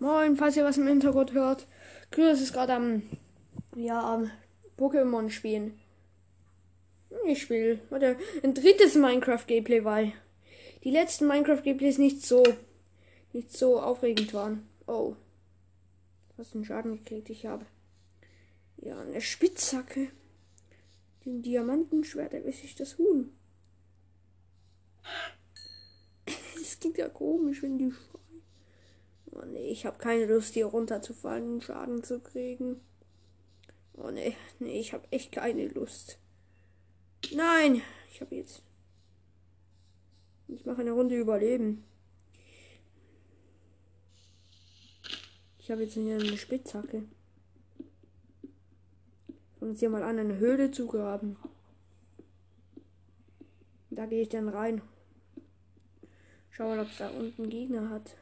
Moin, falls ihr was im Hintergrund hört. Chris ist gerade am, ja, am Pokémon spielen. Ich spiele, warte, ein drittes Minecraft-Gameplay, weil die letzten Minecraft-Gameplays nicht so, nicht so aufregend waren. Oh. Was einen Schaden gekriegt ich habe. Ja, eine Spitzhacke. Den Diamantenschwert, da weiß ich das Huhn. Das klingt ja komisch, wenn die Oh nee, ich habe keine Lust, hier runterzufallen und Schaden zu kriegen. Oh nee, nee, ich habe echt keine Lust. Nein, ich habe jetzt. Ich mache eine Runde Überleben. Ich habe jetzt hier eine Spitzhacke. Und uns hier mal an, eine Höhle zu graben. Da gehe ich dann rein. Schauen, ob es da unten Gegner hat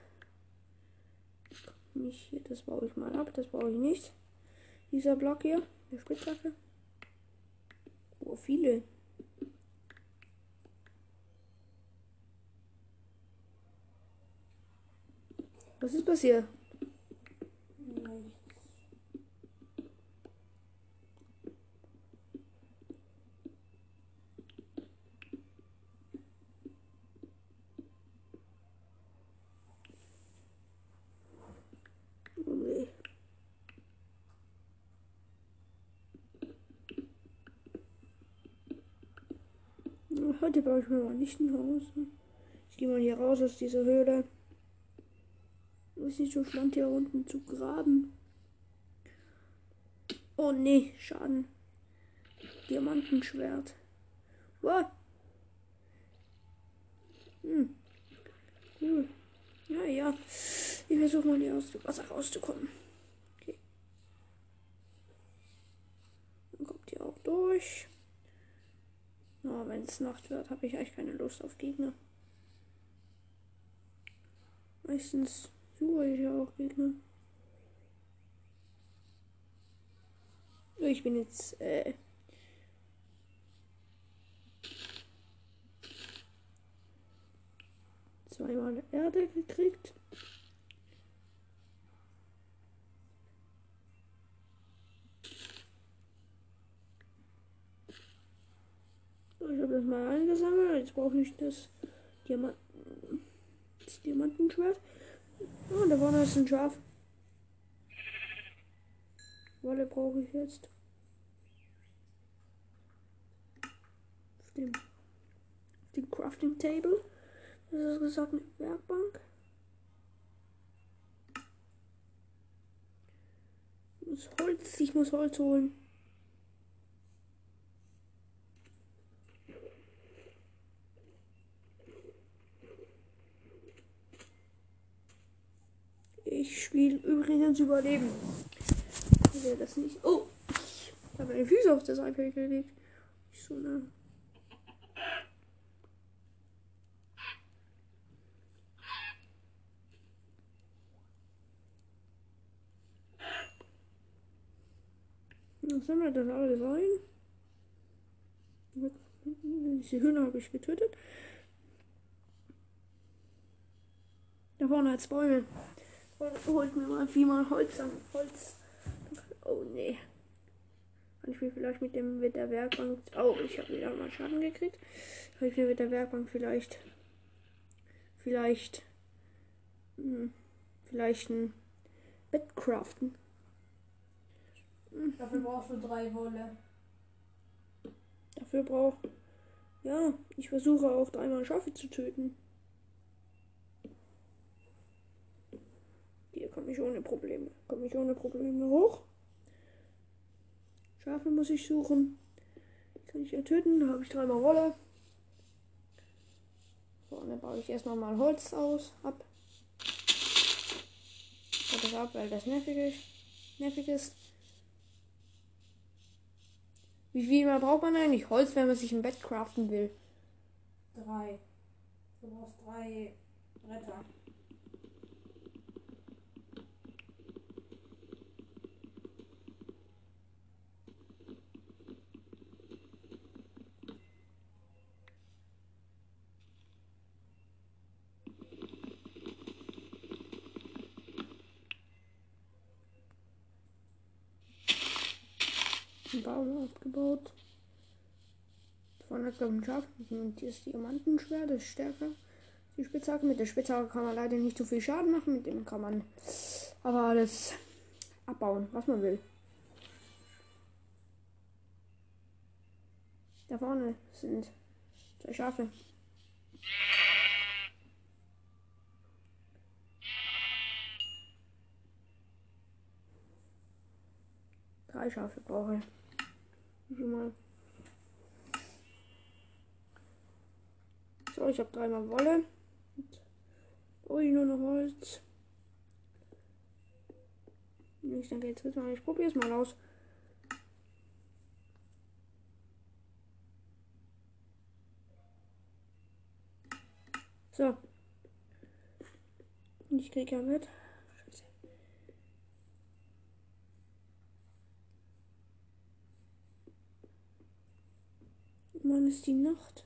nicht hier. Das baue ich mal ab. Das baue ich nicht. Dieser Block hier. Der Spitzhacke. Oh, viele. Was ist passiert? Heute baue ich mir mal nicht ein Haus. Ich gehe mal hier raus aus dieser Höhle. Ist nicht so spannend hier unten zu graben. Oh nee, Schaden. Diamantenschwert. What? Hm. Cool. Ja, ja. Ich versuche mal hier aus dem Wasser rauszukommen. Okay. Dann kommt ihr auch durch. Oh, wenn Nacht wird, habe ich eigentlich keine Lust auf Gegner. Meistens suche ich ja auch Gegner. Ich bin jetzt äh, zweimal Erde gekriegt. Ich habe das mal eingesammelt. Jetzt brauche ich das, Diamant das Diamantenschwert. Oh, da vorne ist ein Schaf. Wolle brauche ich jetzt. Auf dem, auf dem Crafting Table. Das ist gesagt eine Werkbank. Muss Holz, ich muss Holz holen. Spiele übrigens Überleben. Ich will das nicht. Oh! Ich habe meine Füße auf das iPad gelegt. Ich so nah. Was haben wir dann alles ein? Diese Hühner habe ich getötet. Da vorne hat es Bäume. Holt mir mal viermal Holz an. Holz. Oh nee. Kann ich mir vielleicht mit dem mit der Werkbank. Oh, ich habe wieder mal Schaden gekriegt. Kann ich mir mit der Werkbank vielleicht. Vielleicht. Hm, vielleicht ein Bett craften. Dafür brauchst du drei Wolle. Dafür brauch. Ja, ich versuche auch dreimal Schafe zu töten. Hier komme ich ohne Probleme. Komme ich ohne Probleme hoch. Schafe muss ich suchen. Die kann ich ja töten. Habe ich dreimal Wolle. So, und dann baue ich erstmal mal Holz aus, ab. Und das ab, weil das nervig ist. Nervig ist. Wie viel mehr braucht man eigentlich Holz, wenn man sich ein Bett craften will? Drei. Du brauchst drei Bretter. Einen Baum abgebaut. Vorne hat glaube ich Schaf. Und hier ist Diamantenschwert, das ist stärker. Die Spitzhacke. Mit der Spitzhacke kann man leider nicht so viel Schaden machen. Mit dem kann man aber alles abbauen, was man will. Da vorne sind zwei Schafe. Drei Schafe brauche ich. Mal? So, ich habe dreimal Wolle. Oh, ich nur noch Holz. Ich denke, jetzt mal. Ich probiere es mal aus. So. Ich kriege ja mit. Ist die Nacht?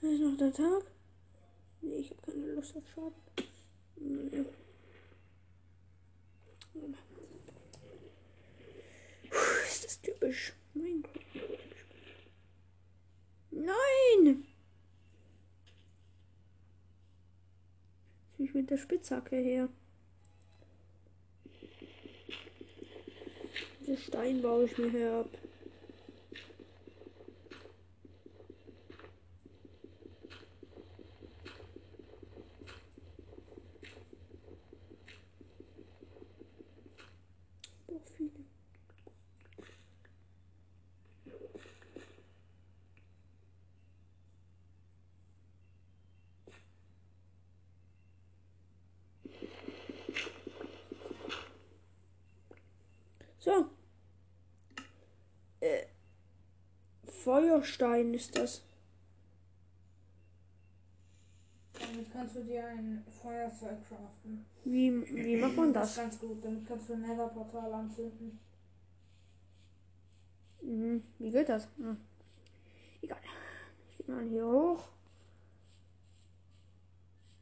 Da ist noch der Tag. Nee, ich habe keine Lust auf Schaden. Puh, ist das typisch. Mein Gott. Nein! Ich mit der Spitzhacke her. Den Stein baue ich mir her ab. Doch viele. So. Äh, Feuerstein ist das. Damit kannst du dir ein Feuerzeug craften. Wie, wie macht man Das das? ganz gut. Damit kannst du ein Nether-Portal anzünden. Mhm. Wie geht das? Hm. Egal. Ich gehe mal hier hoch.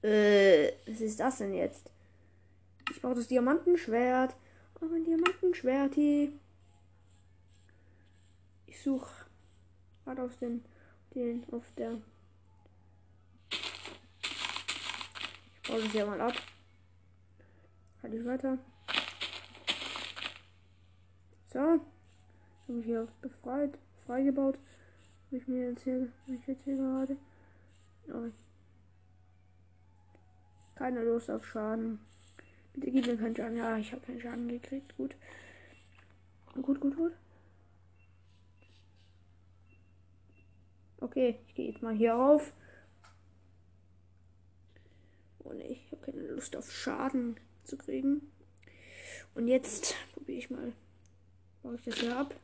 Äh, was ist das denn jetzt? Ich brauche das Diamantenschwert. Oh, mein Diamantenschwert hier. Ich suche gerade auf den, den, auf der. Ich baue das ja mal ab. Halt ich weiter. So. Habe ich hier befreit, freigebaut. Habe ich mir hab ich jetzt hier gerade. Oh. Keine Lust auf Schaden. Bitte gib mir keinen Schaden. Ja, ich habe keinen Schaden gekriegt. Gut. Gut, gut, gut. Okay, ich gehe jetzt mal hier rauf. Oh ne, ich habe keine Lust auf Schaden zu kriegen. Und jetzt probiere ich mal. Baue ich das hier ab.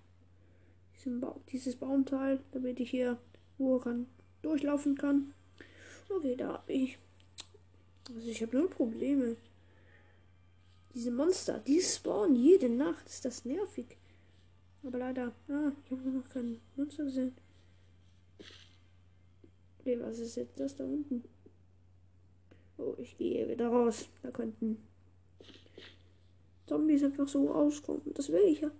Ba dieses Baumteil, damit ich hier nur kann, durchlaufen kann. Okay, da habe ich. Also ich habe nur Probleme. Diese Monster, die spawnen jede Nacht. Ist das nervig. Aber leider, ah, ich habe noch kein Monster gesehen. Okay, was ist jetzt das da unten? Oh, ich gehe wieder raus. Da könnten Zombies einfach so auskommen. Das will ich ja.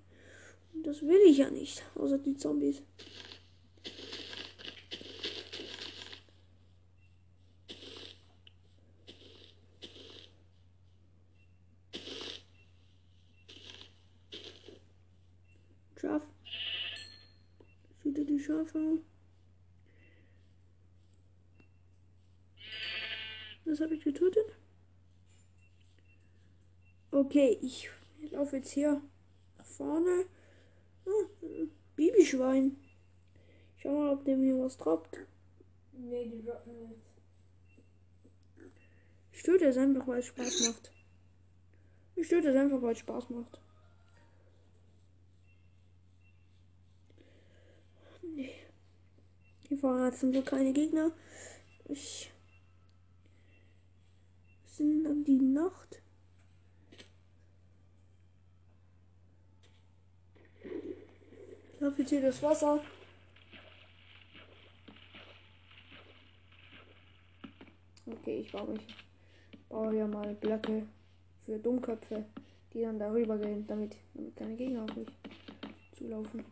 Das will ich ja nicht. Außer die Zombies. Schaf. Schütte die Schafe. Was habe ich getötet? Okay, ich laufe jetzt hier nach vorne. Ein Babyschwein. Schau mal, ob der mir was droppt. Nee, die droppen jetzt. Ich töte es einfach, weil es Spaß macht. Ich töte es einfach, weil es Spaß macht. Nee. Hier vorne hat zum Glück keine Gegner. Ich. Münzen um die Nacht. das Wasser. Okay, ich baue mich. Baue hier mal Blöcke für Dummköpfe, die dann darüber gehen, damit, damit keine Gegner auf mich zulaufen.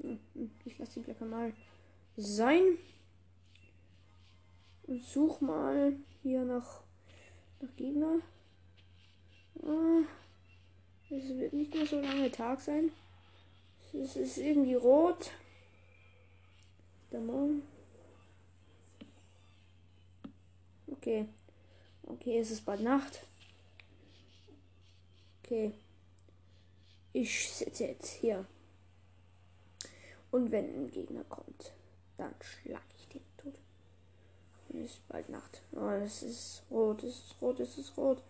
Hm, hm, ich lasse die Blöcke mal sein. Such mal hier nach, nach Gegner. Ah, Es wird nicht mehr so lange Tag sein. Es ist irgendwie rot. Der Mond. Okay. Okay, es ist bald Nacht. Okay. Ich sitze jetzt hier. Und wenn ein Gegner kommt, dann schlag ich ist bald Nacht. Oh, es ist rot, es ist rot, es ist rot.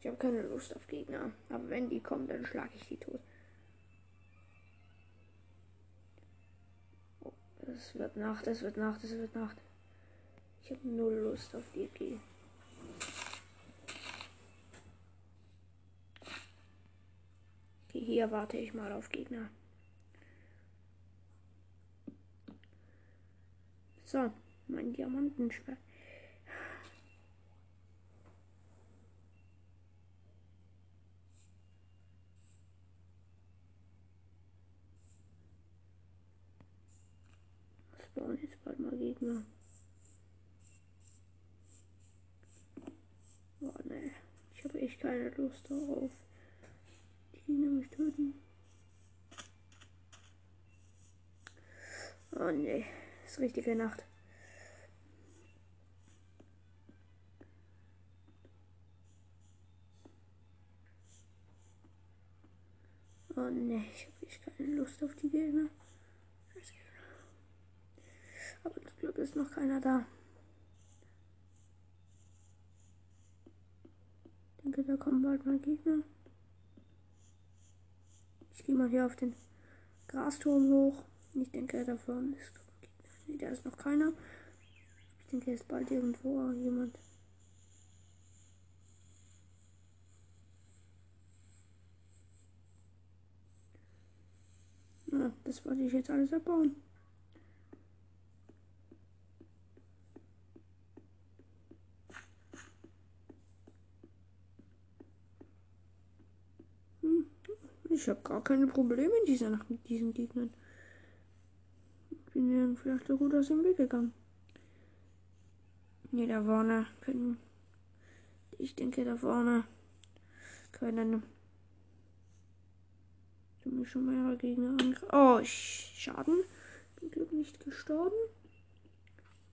Ich habe keine Lust auf Gegner. Aber wenn die kommen, dann schlage ich die tot. Oh, es wird Nacht, es wird Nacht, es wird Nacht. Ich habe null Lust auf die. Okay, hier warte ich mal auf Gegner. So, mein Diamantenschwert. spawnen jetzt bald mal Gegner. Oh ne, ich habe echt keine Lust darauf. Die nämlich töten. Oh ne, ist richtige Nacht. Oh ne, ich habe echt keine Lust auf die Gegner. Aber zum Glück ist noch keiner da. Ich denke, da kommen bald mal Gegner. Ich gehe mal hier auf den Grasturm hoch. Ich denke, da vorne ist Gegner. Nee, da ist noch keiner. Ich denke, hier ist bald irgendwo jemand. Ja, das wollte ich jetzt alles abbauen. Hm, Ich habe gar keine Probleme in dieser Nacht mit diesen Gegnern. Ich bin ihnen vielleicht so gut aus dem Weg gegangen. Nee, da vorne können. Ich denke, da vorne können. Schon mehrere Gegner angreifen. Oh, ich, Schaden. Zum Glück nicht gestorben.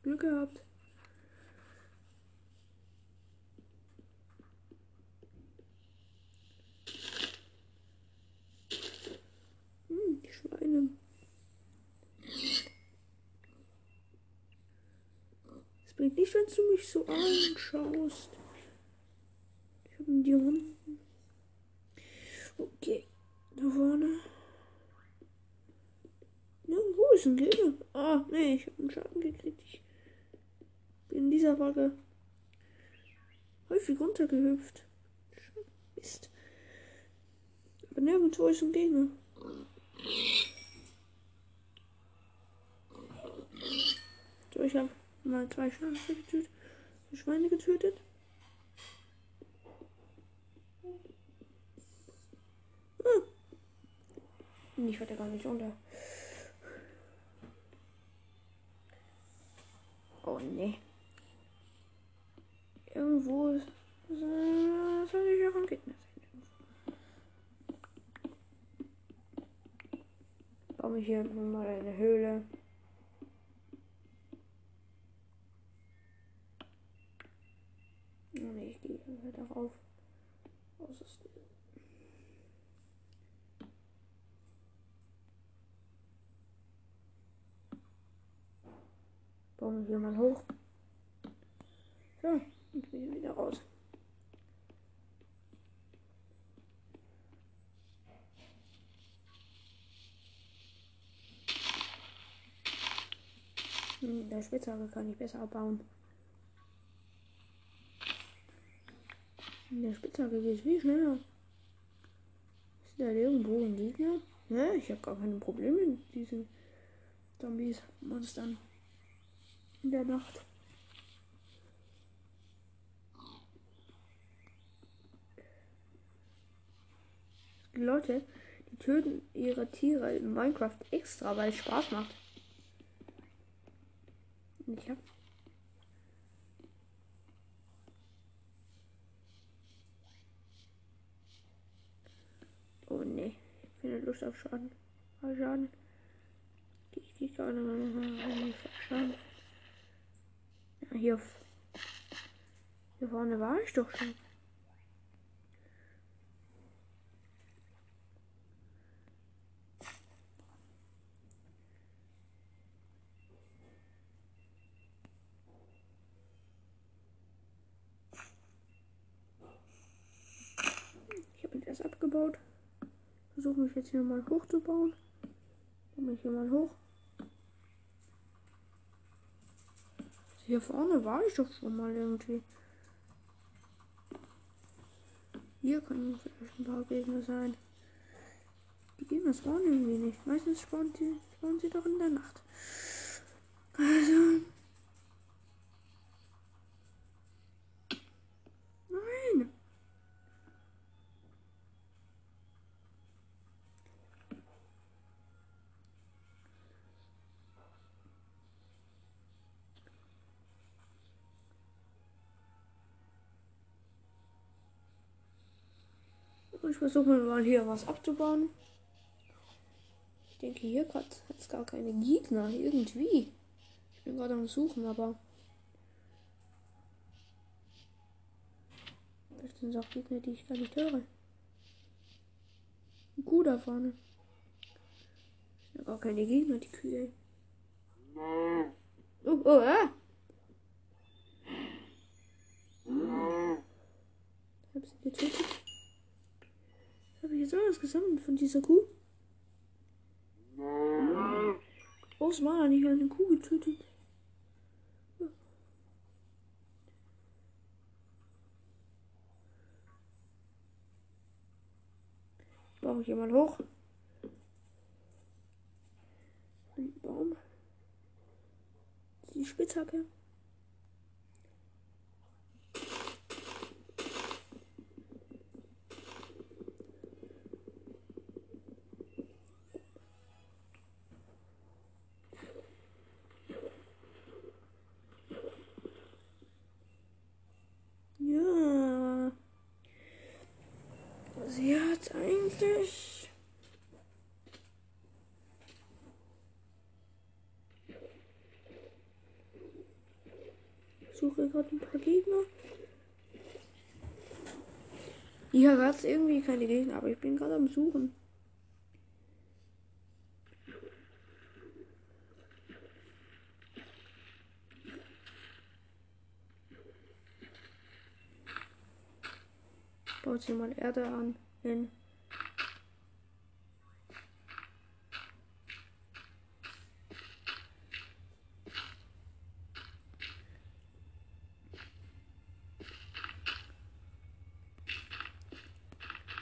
Glück gehabt. Hm, die Schweine. Es bringt nicht, wenn du mich so anschaust. Ich habe einen Diamanten. Okay, da vorne. Nirgendwo ist ein Gegner. Ah, nee, ich habe einen Schaden gekriegt. Ich Folge häufig runtergehüpft. Mist. Aber nirgendwo ist ein Gegner. So, ich habe mal zwei Schafe getötet. Schweine getötet. Hm. Ich werde gar nicht unter. Oh ne. Irgendwo ist. Soll ich auch ein Gegner sein? Baue ich hier mal eine Höhle. Oh ne, ich gehe halt darauf. Was ist das? Bauen wir hier mal hoch. So, und wir wieder raus. Hm, Der Spitzhacke kann ich besser abbauen. Der Spitzhacke geht viel schneller. Ist da irgendwo ein Gegner? Ne, ich habe gar keine Probleme mit diesen Zombies, Monstern. In der Nacht. Leute, die töten ihre Tiere in Minecraft extra, weil es Spaß macht. Und ich hab. Oh ne, keine Lust auf Schaden. Auf Schaden. Ich gehe gerade mal Schaden. Ja, hier, hier vorne war ich doch schon. Ich abgebaut. Versuche mich jetzt hier mal hochzubauen. Komme ich hier mal hoch. Hier vorne war ich doch schon mal irgendwie. Hier können vielleicht ein paar Gegner sein. Die Gegner spawnen irgendwie nicht. Meistens spawnen sie, spawnen sie doch in der Nacht. Also. Nein. Ich versuche mir mal hier was abzubauen. Ich denke, hier gerade hat es gar keine Gegner. Irgendwie. Ich bin gerade am Suchen, aber. Vielleicht sind auch Gegner, die ich gar nicht höre. Kuh da vorne. Das sind gar keine Gegner, die Kühe. Oh, oh, ah! Hab sie getötet? Habe ich jetzt alles gesammelt von dieser Kuh? Groß war nicht eine Kuh getötet. Baue ich mal hoch. Ein Baum. Die Spitzhacke. Ja. Sie hat eigentlich. Suche gerade ein paar Gegner. Hier hat es irgendwie keine Gegner, aber ich bin gerade am Suchen. Baut mal Erde an. Hin.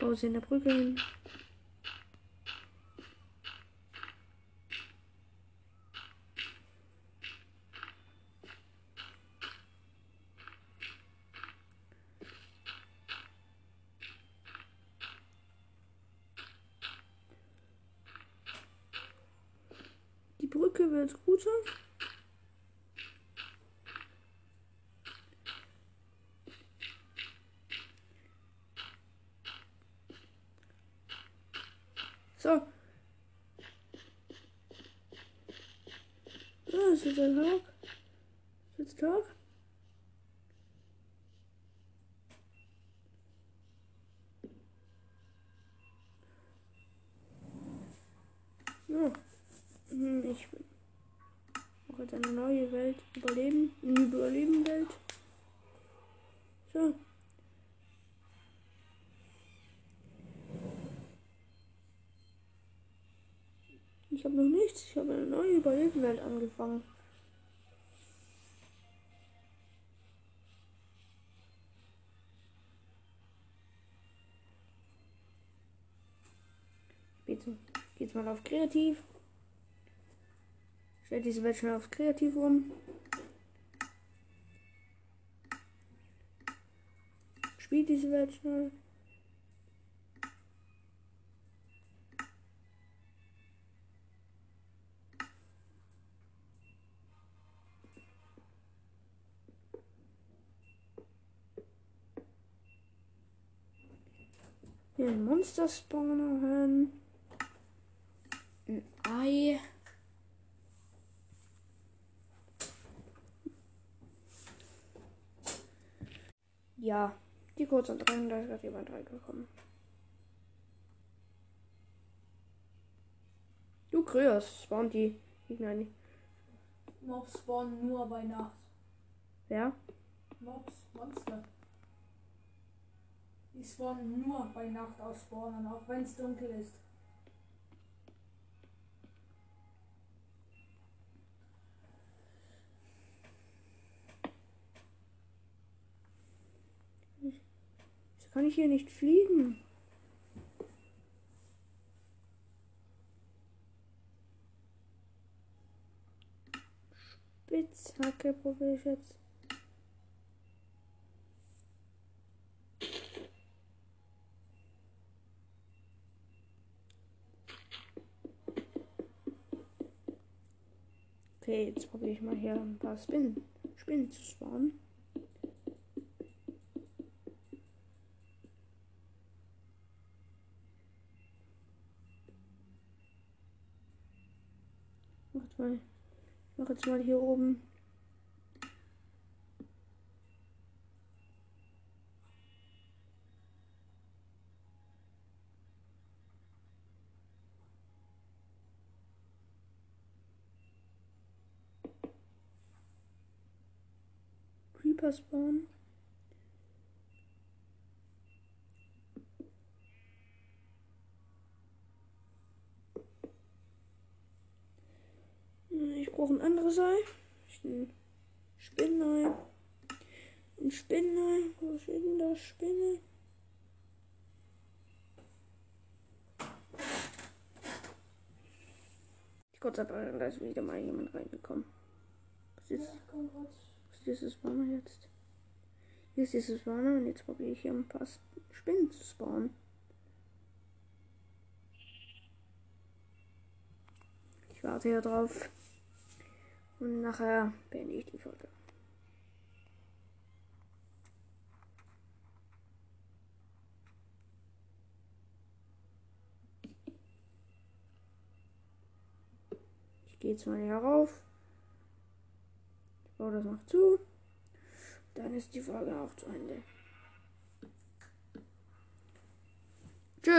Bau sie in der Brücke hin. Die Brücke wird guter. Tag. Ist jetzt Tag? Ja. Hm, Ich mache jetzt eine neue Welt. Überleben. Eine Überleben-Welt. So. Ich habe noch nichts. Ich habe eine neue Überleben-Welt angefangen. mal auf kreativ. Stellt diese Welt schnell auf kreativ um. Spielt diese Welt schnell. Hier ein Monster spawnen. Ei. Ja, die kurz und drin, da ist gerade jemand reingekommen. Du Kryos, spawnt die Gegner nicht. Mobs spawnen nur bei Nacht. Ja? Mobs, Monster. Die spawnen nur bei Nacht aus Spawnern, auch wenn es dunkel ist. Kann ich hier nicht fliegen? Spitzhacke probiere ich jetzt. Okay, jetzt probiere ich mal hier ein paar Spinnen, Spinnen zu spawnen. Macht mal, ich mache jetzt mal hier oben. Creeper spawn. Ich brauche ein anderes Ei. Ein Spinnei. Ein Spinnei. Wo steht denn da Spinne? Ich kurz aber, da ist wieder mal jemand reingekommen. Was ist, was ist dieses Spawner jetzt? Hier ist dieses Spawner und jetzt probiere ich hier ein paar Sp- Spinnen zu spawnen. Ich warte hier drauf. Und nachher beende ich die Folge. Ich gehe jetzt mal hier rauf. Ich baue das noch zu. Dann ist die Folge auch zu Ende. Tschüss.